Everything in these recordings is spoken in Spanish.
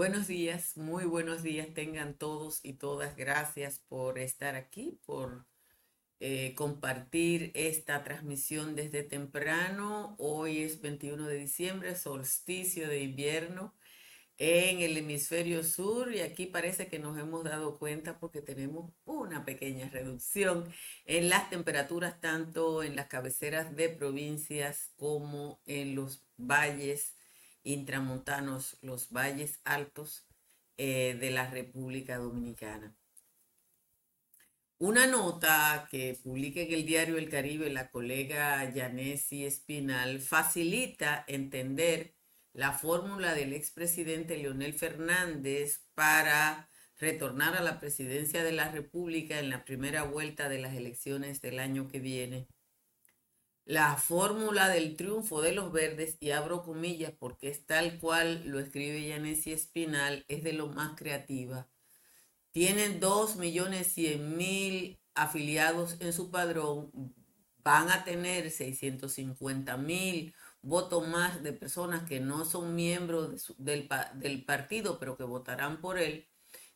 Buenos días, muy buenos días tengan todos y todas. Gracias por estar aquí, por eh, compartir esta transmisión desde temprano. Hoy es 21 de diciembre, solsticio de invierno en el hemisferio sur y aquí parece que nos hemos dado cuenta porque tenemos una pequeña reducción en las temperaturas tanto en las cabeceras de provincias como en los valles intramontanos, los valles altos eh, de la República Dominicana. Una nota que publica en el diario El Caribe la colega Yanesi Espinal facilita entender la fórmula del expresidente Leonel Fernández para retornar a la presidencia de la República en la primera vuelta de las elecciones del año que viene la fórmula del triunfo de los verdes, y abro comillas porque es tal cual lo escribe Yanesi Espinal, es de lo más creativa. Tienen 2 millones 100 mil afiliados en su padrón, van a tener 650 mil votos más de personas que no son miembros del, del partido, pero que votarán por él,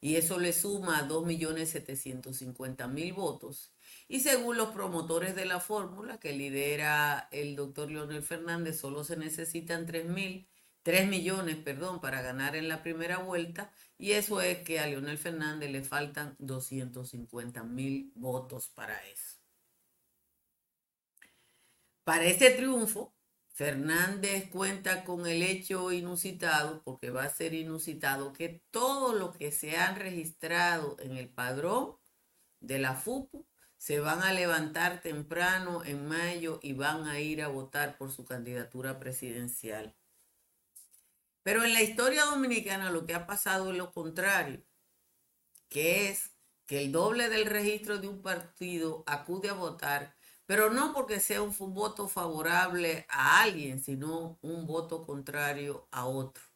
y eso le suma a 2.750.000 votos y según los promotores de la fórmula que lidera el doctor Leonel Fernández, solo se necesitan 3 mil, 3 millones, perdón, para ganar en la primera vuelta. Y eso es que a Leonel Fernández le faltan 250 mil votos para eso. Para este triunfo, Fernández cuenta con el hecho inusitado, porque va a ser inusitado, que todo lo que se han registrado en el padrón de la FUPU se van a levantar temprano en mayo y van a ir a votar por su candidatura presidencial. Pero en la historia dominicana lo que ha pasado es lo contrario, que es que el doble del registro de un partido acude a votar, pero no porque sea un voto favorable a alguien, sino un voto contrario a otro.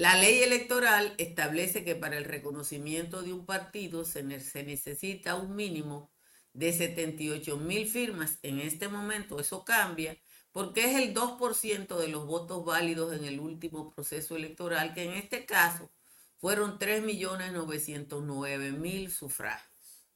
La ley electoral establece que para el reconocimiento de un partido se, necesita un mínimo de 78 mil firmas. En este momento eso cambia porque es el 2% de los votos válidos en el último proceso electoral, que en este caso fueron 3.909.000 sufragios.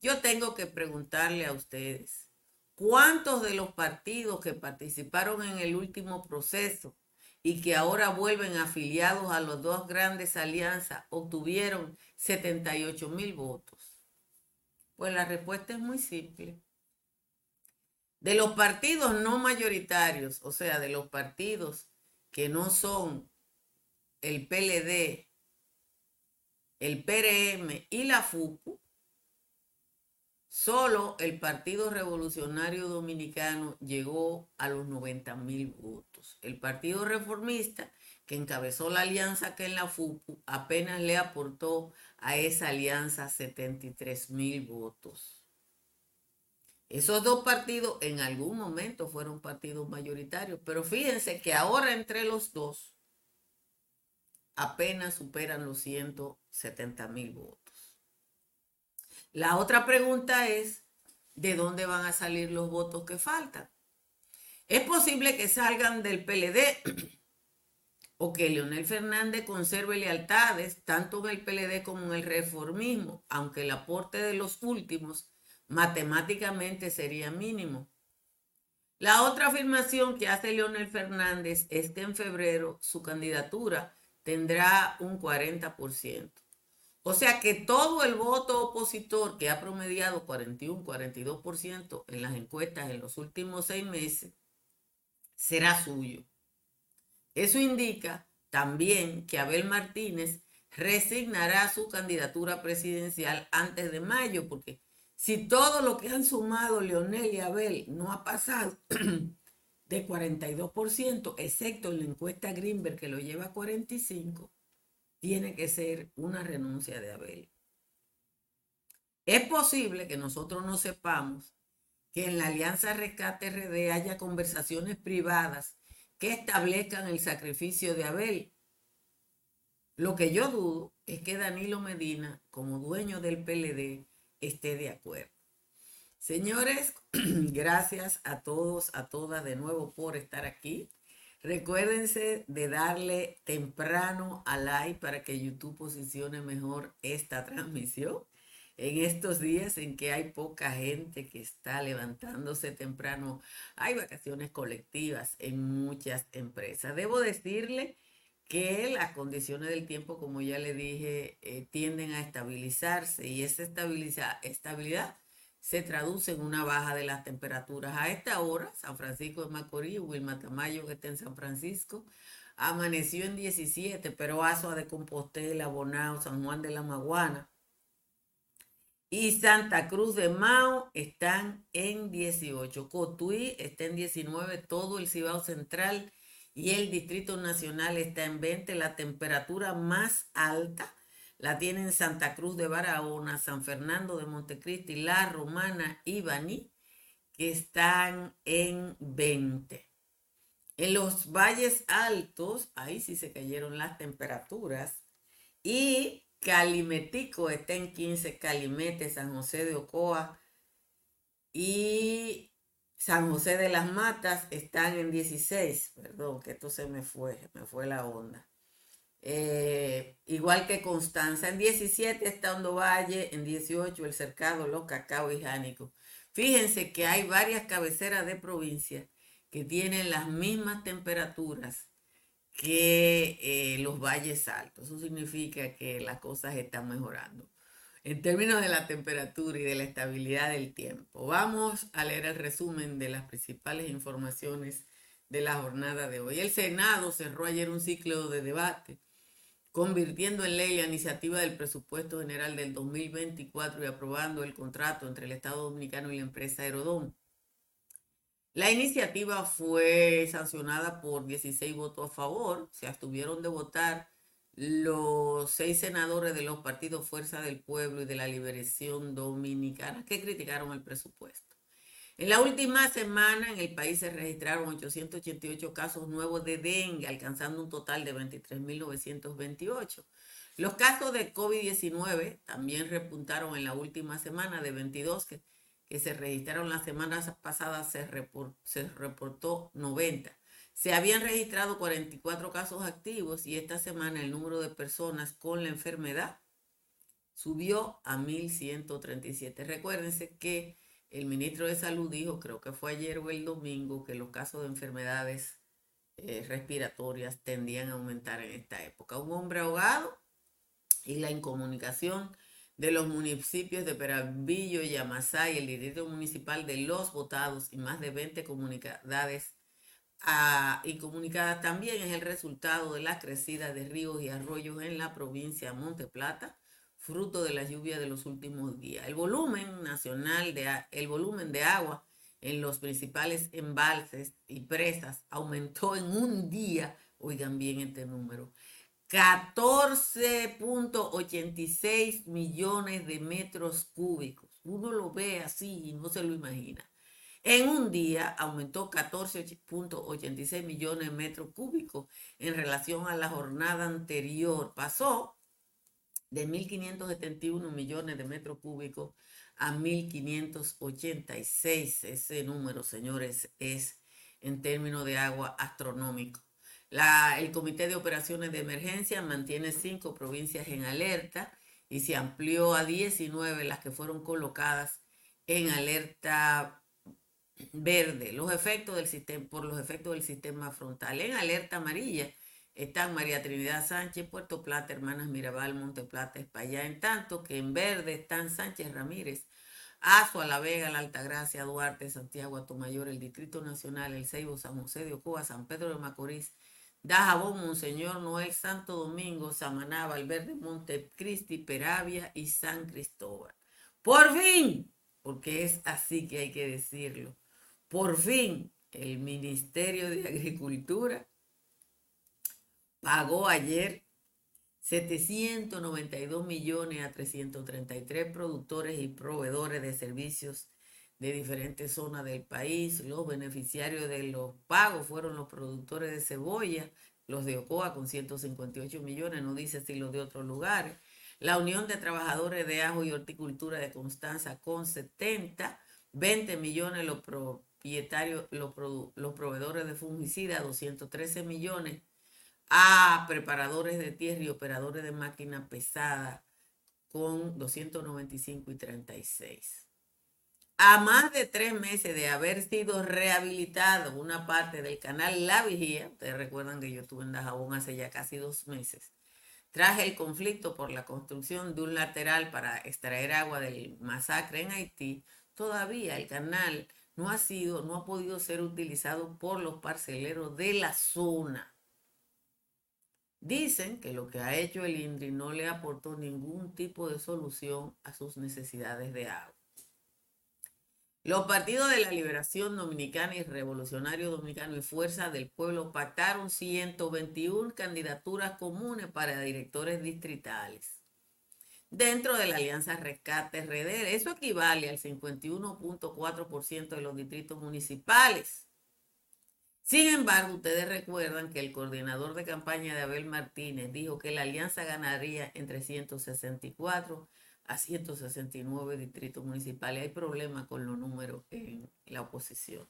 Yo tengo que preguntarle a ustedes, ¿cuántos de los partidos que participaron en el último proceso y que ahora vuelven afiliados a las dos grandes alianzas, obtuvieron 78 mil votos? Pues la respuesta es muy simple. De los partidos no mayoritarios, o sea, de los partidos que no son el PLD, el PRM y la FUCU, Solo el Partido Revolucionario Dominicano llegó a los 90 mil votos. El Partido Reformista, que encabezó la alianza que en la FUPU, apenas le aportó a esa alianza 73 mil votos. Esos dos partidos en algún momento fueron partidos mayoritarios, pero fíjense que ahora entre los dos apenas superan los 170 mil votos. La otra pregunta es, ¿de dónde van a salir los votos que faltan? Es posible que salgan del PLD o que Leonel Fernández conserve lealtades tanto en el PLD como en el reformismo, aunque el aporte de los últimos matemáticamente sería mínimo. La otra afirmación que hace Leonel Fernández es que en febrero su candidatura tendrá un 40%. O sea que todo el voto opositor que ha promediado 41, 42% en las encuestas en los últimos seis meses será suyo. Eso indica también que Abel Martínez resignará su candidatura presidencial antes de mayo, porque si todo lo que han sumado Leonel y Abel no ha pasado de 42%, excepto en la encuesta Greenberg que lo lleva a 45%, tiene que ser una renuncia de Abel. Es posible que nosotros no sepamos que en la Alianza Rescate RD haya conversaciones privadas que establezcan el sacrificio de Abel. Lo que yo dudo es que Danilo Medina, como dueño del PLD, esté de acuerdo. Señores, gracias a todos, a todas de nuevo por estar aquí. Recuérdense de darle temprano a like para que YouTube posicione mejor esta transmisión. En estos días en que hay poca gente que está levantándose temprano, hay vacaciones colectivas en muchas empresas. Debo decirle que las condiciones del tiempo, como ya le dije, eh, tienden a estabilizarse y esa estabilidad se traduce en una baja de las temperaturas. A esta hora, San Francisco de Macorís, Wilma Tamayo, que está en San Francisco, amaneció en 17, pero Azua de Compostela, Bonao, San Juan de la Maguana y Santa Cruz de Mao están en 18. Cotuí está en 19, todo el Cibao Central y el Distrito Nacional está en 20. La temperatura más alta la tienen Santa Cruz de Barahona, San Fernando de Montecristi, La Romana y Baní, que están en 20. En los valles altos, ahí sí se cayeron las temperaturas. Y Calimetico está en 15, Calimete, San José de Ocoa y San José de las Matas están en 16. Perdón, que esto se me fue, me fue la onda. Eh, igual que Constanza. En 17 está Hondo Valle, en 18 el Cercado, Los Cacao y Jánico. Fíjense que hay varias cabeceras de provincia que tienen las mismas temperaturas que eh, los valles altos. Eso significa que las cosas están mejorando. En términos de la temperatura y de la estabilidad del tiempo, vamos a leer el resumen de las principales informaciones de la jornada de hoy. El Senado cerró ayer un ciclo de debate convirtiendo en ley la iniciativa del presupuesto general del 2024 y aprobando el contrato entre el Estado Dominicano y la empresa Aerodón. La iniciativa fue sancionada por 16 votos a favor, se abstuvieron de votar los seis senadores de los partidos Fuerza del Pueblo y de la Liberación Dominicana que criticaron el presupuesto. En la última semana en el país se registraron 888 casos nuevos de dengue, alcanzando un total de 23.928. Los casos de COVID-19 también repuntaron en la última semana de 22 que, que se registraron las semanas pasadas, se, se reportó 90. Se habían registrado 44 casos activos y esta semana el número de personas con la enfermedad subió a 1.137. Recuérdense que el ministro de Salud dijo, creo que fue ayer o el domingo, que los casos de enfermedades eh, respiratorias tendían a aumentar en esta época. Un hombre ahogado y la incomunicación de los municipios de Peravillo y Yamasay, el distrito municipal de Los Votados y más de 20 comunidades ah, incomunicadas también es el resultado de la crecida de ríos y arroyos en la provincia de Monte Plata fruto de la lluvia de los últimos días. El volumen nacional de el volumen de agua en los principales embalses y presas aumentó en un día, oigan bien este número, 14.86 millones de metros cúbicos. Uno lo ve así y no se lo imagina. En un día aumentó 14.86 millones de metros cúbicos en relación a la jornada anterior. Pasó de 1.571 millones de metros cúbicos a 1.586. Ese número, señores, es en términos de agua astronómico. El Comité de Operaciones de Emergencia mantiene cinco provincias en alerta y se amplió a 19 las que fueron colocadas en alerta verde los efectos del sistema, por los efectos del sistema frontal. En alerta amarilla están María Trinidad Sánchez, Puerto Plata, Hermanas Mirabal, Monte Plata, España. En tanto que en verde están Sánchez Ramírez, Azua, La Vega, La Altagracia, Duarte, Santiago, Atomayor, el Distrito Nacional, El Ceibo, San José de Ocoa, San Pedro de Macorís, Dajabón, Monseñor Noel, Santo Domingo, Samaná, Valverde, Monte Cristi, Peravia y San Cristóbal. Por fin, porque es así que hay que decirlo, por fin el Ministerio de Agricultura pagó ayer 792 millones a 333 productores y proveedores de servicios de diferentes zonas del país. Los beneficiarios de los pagos fueron los productores de cebolla, los de Ocoa con 158 millones, no dice si los de otros lugares. La Unión de Trabajadores de Ajo y Horticultura de Constanza con 70, 20 millones los propietarios, los, los proveedores de fungicida, 213 millones, a preparadores de tierra y operadores de máquina pesada con 295 y 36. A más de tres meses de haber sido rehabilitado una parte del canal La Vigía, ustedes recuerdan que yo estuve en Dajabón hace ya casi dos meses, tras el conflicto por la construcción de un lateral para extraer agua del masacre en Haití, todavía el canal no ha sido, no ha podido ser utilizado por los parceleros de la zona. Dicen que lo que ha hecho el INDRI no le aportó ningún tipo de solución a sus necesidades de agua. Los partidos de la Liberación Dominicana y Revolucionario Dominicano y Fuerza del Pueblo pactaron 121 candidaturas comunes para directores distritales. Dentro de la Alianza Rescate RD, eso equivale al 51.4% de los distritos municipales. Sin embargo, ustedes recuerdan que el coordinador de campaña de Abel Martínez dijo que la alianza ganaría entre 164 a 169 distritos municipales. Hay problemas con los números en la oposición.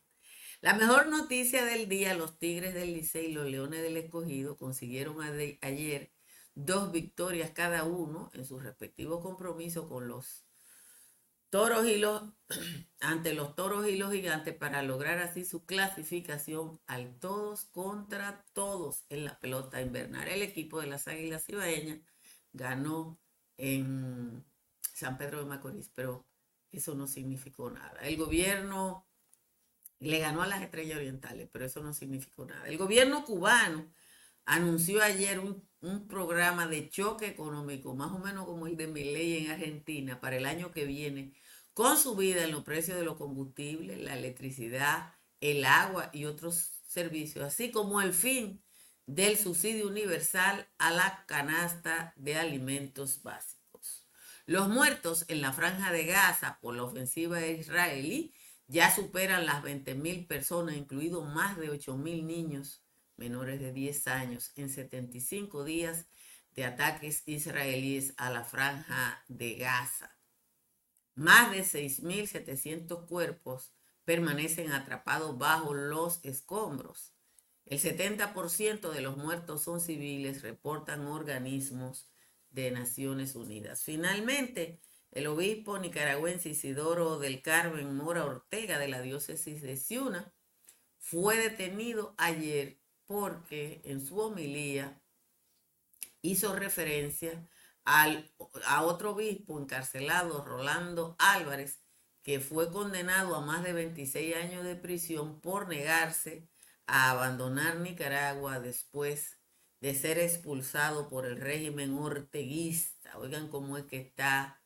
La mejor noticia del día, los Tigres del Licey y los Leones del Escogido consiguieron ayer dos victorias cada uno en sus respectivos compromisos con los toros y los ante los toros y los gigantes para lograr así su clasificación al todos contra todos en la pelota invernal. El equipo de las Águilas Ibaeñas ganó en San Pedro de Macorís, pero eso no significó nada. El gobierno le ganó a las estrellas orientales, pero eso no significó nada. El gobierno cubano anunció ayer un, programa de choque económico, más o menos como el de Milei en Argentina, para el año que viene, con subida en los precios de los combustibles, la electricidad, el agua y otros servicios, así como el fin del subsidio universal a la canasta de alimentos básicos. Los muertos en la franja de Gaza por la ofensiva israelí ya superan las 20.000 personas, incluidos más de 8.000 niños menores de 10 años, en 75 días de ataques israelíes a la franja de Gaza. Más de 6.700 cuerpos permanecen atrapados bajo los escombros. El 70% de los muertos son civiles, reportan organismos de Naciones Unidas. Finalmente, el obispo nicaragüense Isidoro del Carmen Mora Ortega de la diócesis de Ciuna fue detenido ayer porque en su homilía hizo referencia al, a otro obispo encarcelado, Rolando Álvarez, que fue condenado a más de 26 años de prisión por negarse a abandonar Nicaragua después de ser expulsado por el régimen orteguista. Oigan cómo es que está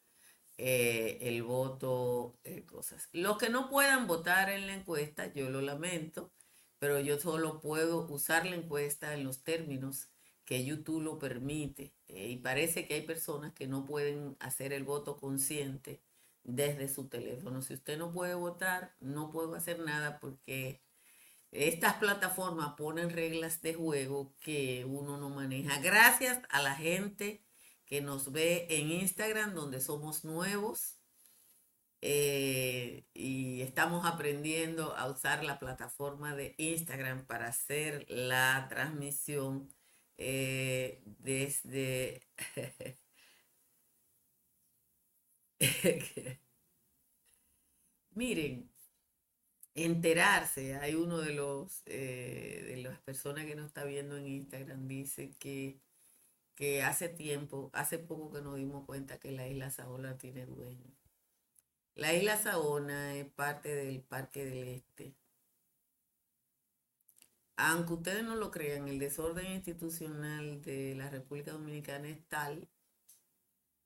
eh, el voto, eh, cosas. Los que no puedan votar en la encuesta, yo lo lamento, pero yo solo puedo usar la encuesta en los términos que YouTube lo permite. Eh, y parece que hay personas que no pueden hacer el voto consciente desde su teléfono. Si usted no puede votar, no puedo hacer nada porque estas plataformas ponen reglas de juego que uno no maneja. Gracias a la gente que nos ve en Instagram, donde somos nuevos eh, y estamos aprendiendo a usar la plataforma de Instagram para hacer la transmisión eh, desde... Miren, enterarse. Hay uno de los eh, de las personas que nos está viendo en Instagram dice que, que hace tiempo, hace poco que nos dimos cuenta que la isla Saona tiene dueño. La isla Saona es parte del Parque del Este. Aunque ustedes no lo crean, el desorden institucional de la República Dominicana es tal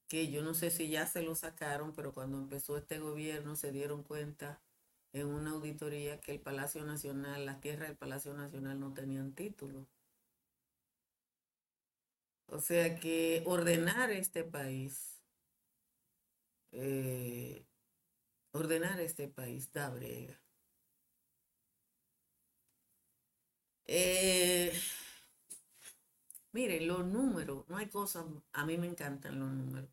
que yo no sé si ya se lo sacaron, pero cuando empezó este gobierno se dieron cuenta en una auditoría que el Palacio Nacional, las tierras del Palacio Nacional no tenían título. O sea que ordenar este país, eh, ordenar este país da brega. Eh, miren, los números, no hay cosas, a mí me encantan los números.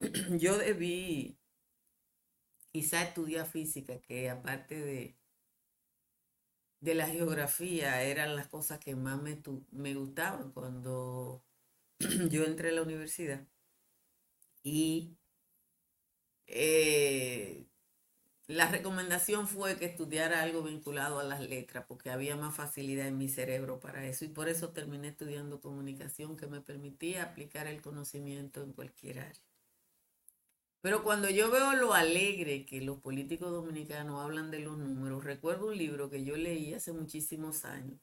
Yo debí quizá estudiar física, que aparte de, de la geografía eran las cosas que más me, me gustaban cuando yo entré a la universidad. Y eh, la recomendación fue que estudiara algo vinculado a las letras, porque había más facilidad en mi cerebro para eso. Y por eso terminé estudiando comunicación, que me permitía aplicar el conocimiento en cualquier área. Pero cuando yo veo lo alegre que los políticos dominicanos hablan de los números, recuerdo un libro que yo leí hace muchísimos años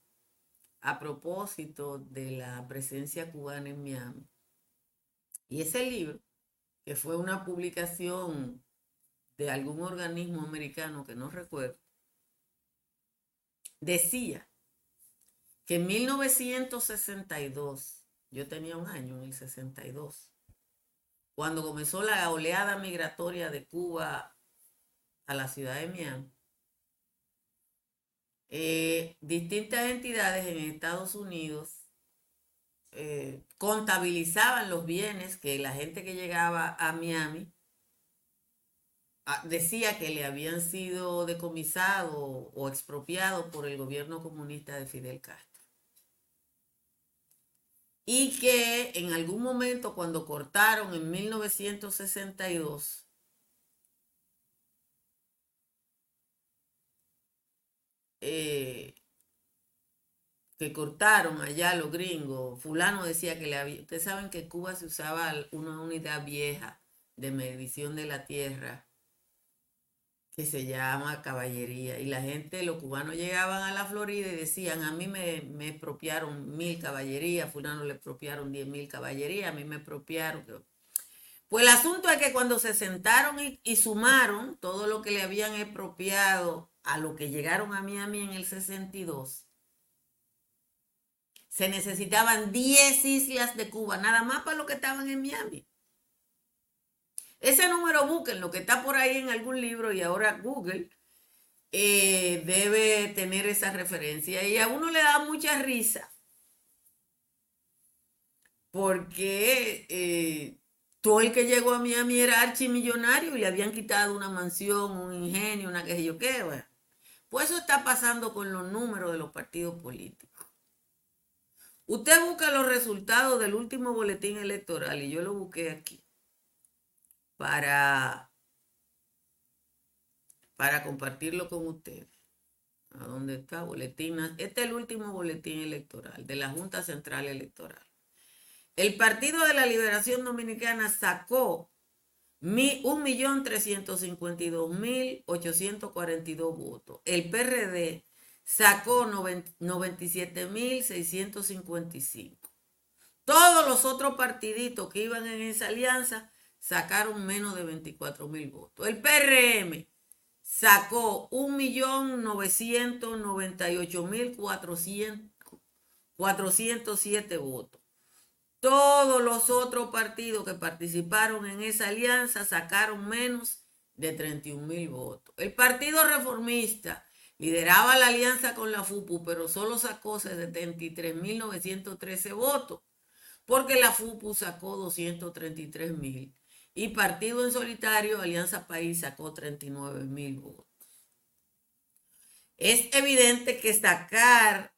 a propósito de la presencia cubana en Miami. Y ese libro, que fue una publicación de algún organismo americano que no recuerdo, decía que en 1962, yo tenía un año en el 62, cuando comenzó la oleada migratoria de Cuba a la ciudad de Miami, eh, distintas entidades en Estados Unidos eh, contabilizaban los bienes que la gente que llegaba a Miami ah, decía que le habían sido decomisados o expropiados por el gobierno comunista de Fidel Castro y que en algún momento cuando cortaron en 1962, eh, que cortaron allá los gringos, fulano decía que le había, ustedes saben que Cuba se usaba una unidad vieja de medición de la tierra que se llama caballería. Y la gente, los cubanos llegaban a la Florida y decían, a mí me, me expropiaron mil caballerías, fulano le expropiaron diez mil caballerías, a mí me expropiaron. Pues el asunto es que cuando se sentaron y, sumaron todo lo que le habían expropiado a lo que llegaron a Miami en el 62, se necesitaban 10 islas de Cuba, nada más para lo que estaban en Miami. Ese número busquen, lo que está por ahí en algún libro y ahora Google eh, debe tener esa referencia. Y a uno le da mucha risa porque eh, todo el que llegó a Miami era archimillonario y le habían quitado una mansión, un ingenio, una que yo qué. Pues eso está pasando con los números de los partidos políticos. Usted busca los resultados del último boletín electoral y yo lo busqué aquí para, para compartirlo con ustedes. ¿A dónde está? Boletín. Este es el último boletín electoral de la Junta Central Electoral. El Partido de la Liberación Dominicana sacó 1.352.842 votos. El PRD sacó 97.655. Todos los otros partiditos que iban en esa alianza sacaron menos de 24 mil votos. El PRM sacó 1.998.407 votos. Todos los otros partidos que participaron en esa alianza sacaron menos de 31 mil votos. El Partido Reformista lideraba la alianza con la FUPU, pero solo sacó 73.913 votos, porque la FUPU sacó 233 mil. Y partido en solitario, Alianza País sacó 39 mil votos. Es evidente que sacar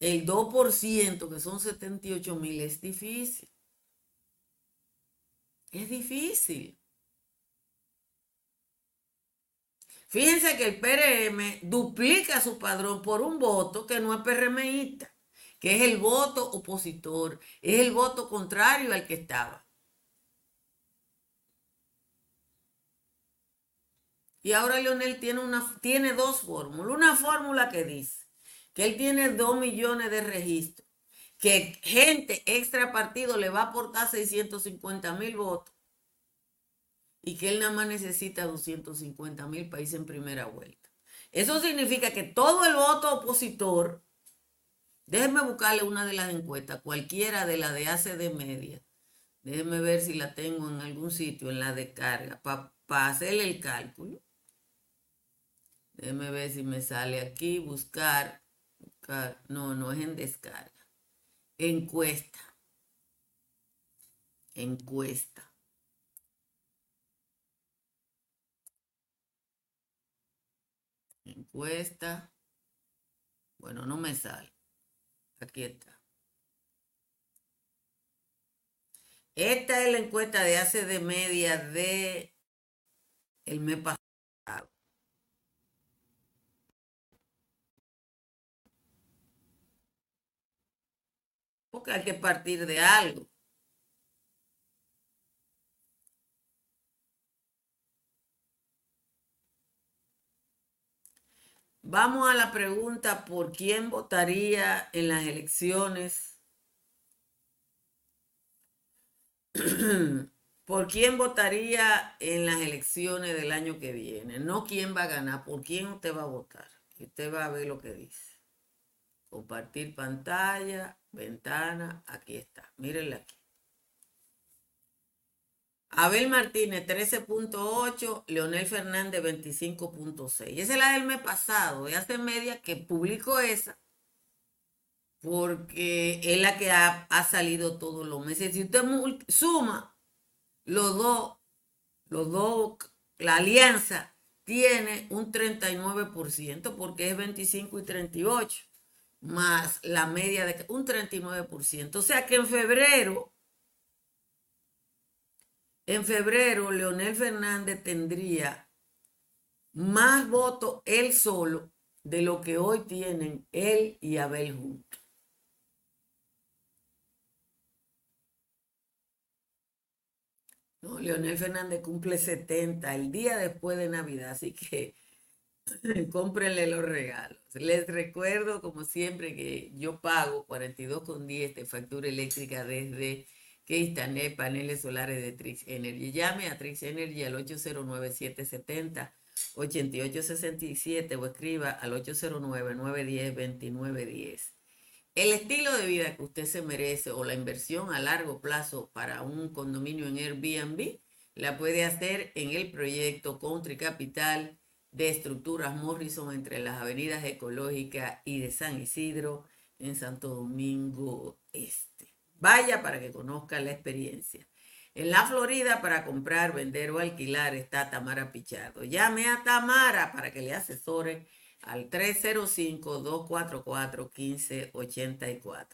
el 2%, que son 78 mil, es difícil. Es difícil. Fíjense que el PRM duplica su padrón por un voto que no es PRMista, que es el voto opositor, es el voto contrario al que estaba. Y ahora Leonel tiene, una, tiene dos fórmulas. Una fórmula que dice que él tiene dos millones de registros, que gente extra partido le va a aportar 650 mil votos y que él nada más necesita 250 mil países en primera vuelta. Eso significa que todo el voto opositor, déjenme buscarle una de las encuestas, cualquiera de la de hace de media, déjenme ver si la tengo en algún sitio, en la de carga, para hacerle el cálculo. Déjeme ver si me sale aquí, buscar, buscar. No, no es en descarga. Encuesta. Encuesta. encuesta. Bueno, no me sale. Aquí está. Esta es la encuesta de hace de media de el mes pasado. Porque hay que partir de algo. Vamos a la pregunta, ¿por quién votaría en las elecciones? ¿Por quién votaría en las elecciones del año que viene? No quién va a ganar, por quién usted va a votar. Usted va a ver lo que dice. Compartir pantalla, ventana, aquí está. Mírenle aquí. Abel Martínez 13.8, Leonel Fernández 25.6. Esa es la del mes pasado, de hace media que publicó esa, porque es la que ha, salido todos los meses. Si usted suma los dos, los dos, la alianza tiene un 39%, porque es 25 y 38, más la media de un 39%. O sea que en febrero en febrero Leonel Fernández tendría más votos él solo de lo que hoy tienen él y Abel juntos. No, Leonel Fernández cumple 70 el día después de Navidad, así que cómprenle los regalos. Les recuerdo, como siempre, que yo pago 42,10 de factura eléctrica desde que instale paneles solares de Trix Energy. Llame a Trix Energy al 809-770-8867 o escriba al 809-910-2910. El estilo de vida que usted se merece o la inversión a largo plazo para un condominio en Airbnb la puede hacer en el proyecto Country Capital de estructuras Morrison entre las avenidas ecológicas y de San Isidro en Santo Domingo Este. Vaya para que conozca la experiencia. En la Florida, para comprar, vender o alquilar, está Tamara Pichardo. Llame a Tamara para que le asesore al 305-244-1584.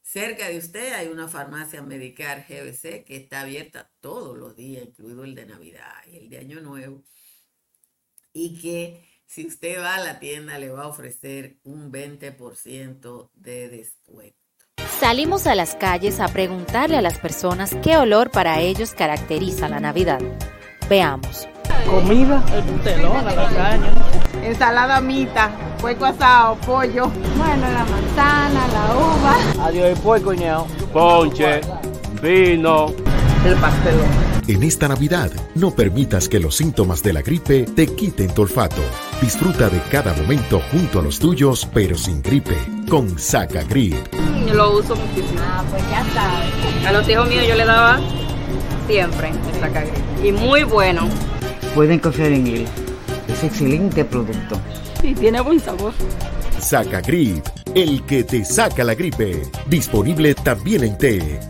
Cerca de usted hay una farmacia Medicar GBC que está abierta todos los días, incluido el de Navidad y el de Año Nuevo. Y que si usted va a la tienda le va a ofrecer un 20% de descuento. Salimos a las calles a preguntarle a las personas qué olor para ellos caracteriza la Navidad. Veamos. Comida, el telón, la lasaña. Ensalada mita, puerco asado, pollo. Bueno, la manzana, la uva. Adiós, el puerco, ñao. Ponche, vino. El pastelón. En esta Navidad, no permitas que los síntomas de la gripe te quiten tu olfato. Disfruta de cada momento junto a los tuyos, pero sin gripe, con Saca Grip. Yo lo uso muchísimo. Ah, pues ya sabes. A los hijos míos yo le daba siempre el Saca Grip. Y muy bueno. Pueden confiar en él. Es excelente producto. Y tiene buen sabor. Saca Grip, el que te saca la gripe. Disponible también en té.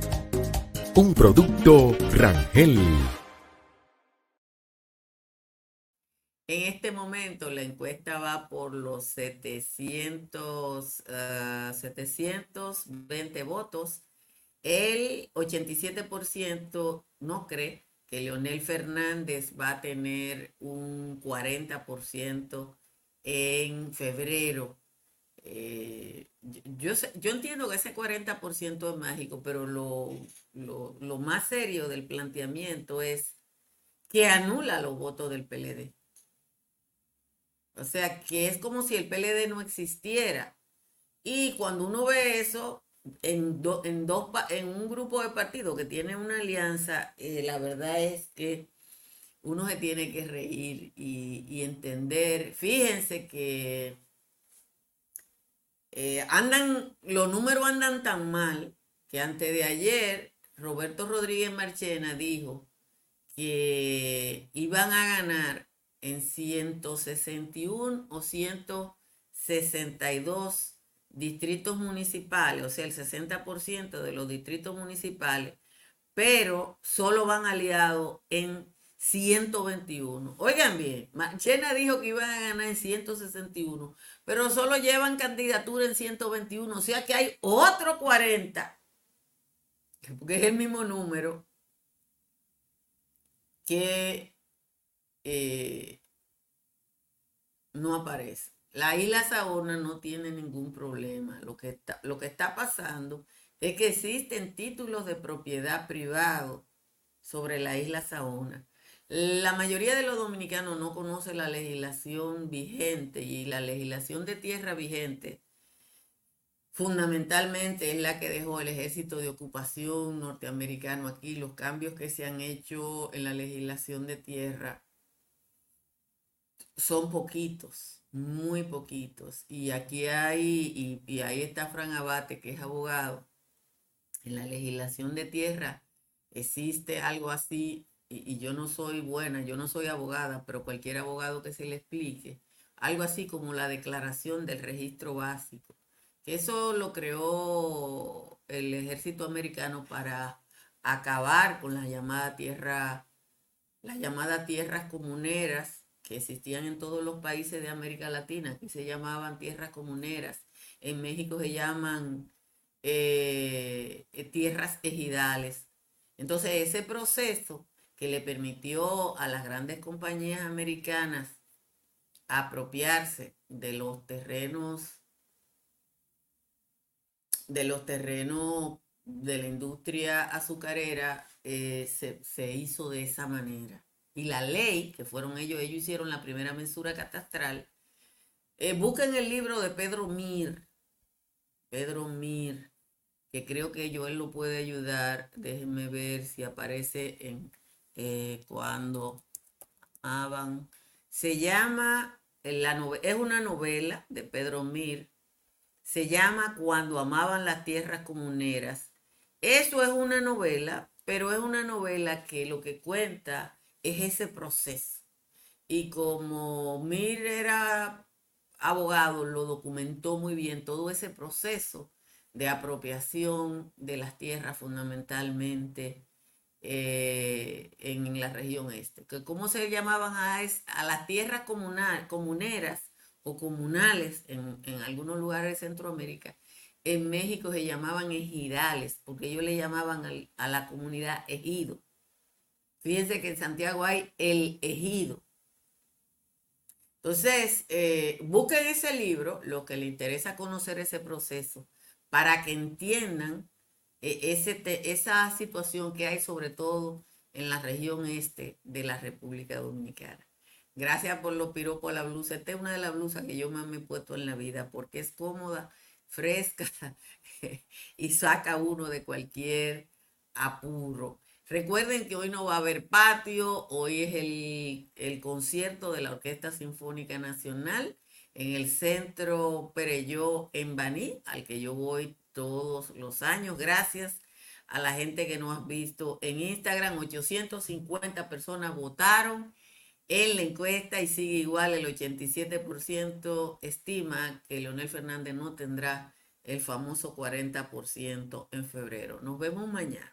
Un producto Rangel. En este momento la encuesta va por los 700, 720 ah, votos. El 87% no cree que Leonel Fernández va a tener un 40% en febrero. Eh, yo, yo entiendo que ese 40% es mágico, pero lo, lo, lo más serio del planteamiento es que anula los votos del PLD. O sea, que es como si el PLD no existiera. Y cuando uno ve eso, en, en, dos, en un grupo de partidos que tiene una alianza, eh, la verdad es que uno se tiene que reír y entender. Fíjense que eh, andan, los números andan tan mal que antes de ayer Roberto Rodríguez Marchena dijo que iban a ganar en 161 o 162 distritos municipales, o sea, el 60% de los distritos municipales, pero solo van aliados en 121. Oigan bien, Marchena dijo que iban a ganar en 161, pero solo llevan candidatura en 121, o sea que hay otro 40, porque es el mismo número que eh, no aparece. La isla Saona no tiene ningún problema. Lo que, está, lo que está pasando es que existen títulos de propiedad privado sobre la isla Saona la mayoría de los dominicanos no conoce la legislación vigente y la legislación de tierra vigente fundamentalmente es la que dejó el ejército de ocupación norteamericano aquí, los cambios que se han hecho en la legislación de tierra son poquitos, muy poquitos. Y aquí hay, y, y ahí está Fran Abate, que es abogado. En la legislación de tierra existe algo así y, yo no soy buena, yo no soy abogada, pero cualquier abogado que se le explique, algo así como la declaración del registro básico, que eso lo creó el ejército americano para acabar con la llamada tierra, las llamadas tierras comuneras que existían en todos los países de América Latina, aquí se llamaban tierras comuneras, en México se llaman eh, tierras ejidales. Entonces ese proceso que le permitió a las grandes compañías americanas apropiarse de los terrenos de los terrenos de la industria azucarera eh, se, hizo de esa manera. Y la ley, que fueron ellos, ellos hicieron la primera mensura catastral. Eh, busquen el libro de Pedro Mir, Pedro Mir, que creo que Joel lo puede ayudar. Déjenme ver si aparece en eh, cuando amaban. Se llama, la es una novela de Pedro Mir, se llama Cuando amaban las tierras comuneras. Eso es una novela, pero es una novela que lo que cuenta es ese proceso. Y como Mir era abogado, lo documentó muy bien todo ese proceso de apropiación de las tierras fundamentalmente eh, en la región este. ¿Cómo se llamaban a, a las tierras comunal, comuneras o comunales en, algunos lugares de Centroamérica? En México se llamaban ejidales, porque ellos le llamaban a la comunidad ejido. Fíjense que en Santiago hay el ejido. Entonces, eh, busquen ese libro, lo que le interesa conocer ese proceso, para que entiendan e, esa situación que hay sobre todo en la región este de la República Dominicana. Gracias por los piropos a la blusa. Esta es una de las blusas que yo más me he puesto en la vida porque es cómoda, fresca y saca uno de cualquier apuro. Recuerden que hoy no va a haber patio, hoy es el, el concierto de la Orquesta Sinfónica Nacional en el Centro Pereyó en Baní, al que yo voy todos los años. Gracias a la gente que nos ha visto en Instagram. 850 personas votaron en la encuesta y sigue igual. El 87% estima que Leonel Fernández no tendrá el famoso 40% en febrero. Nos vemos mañana.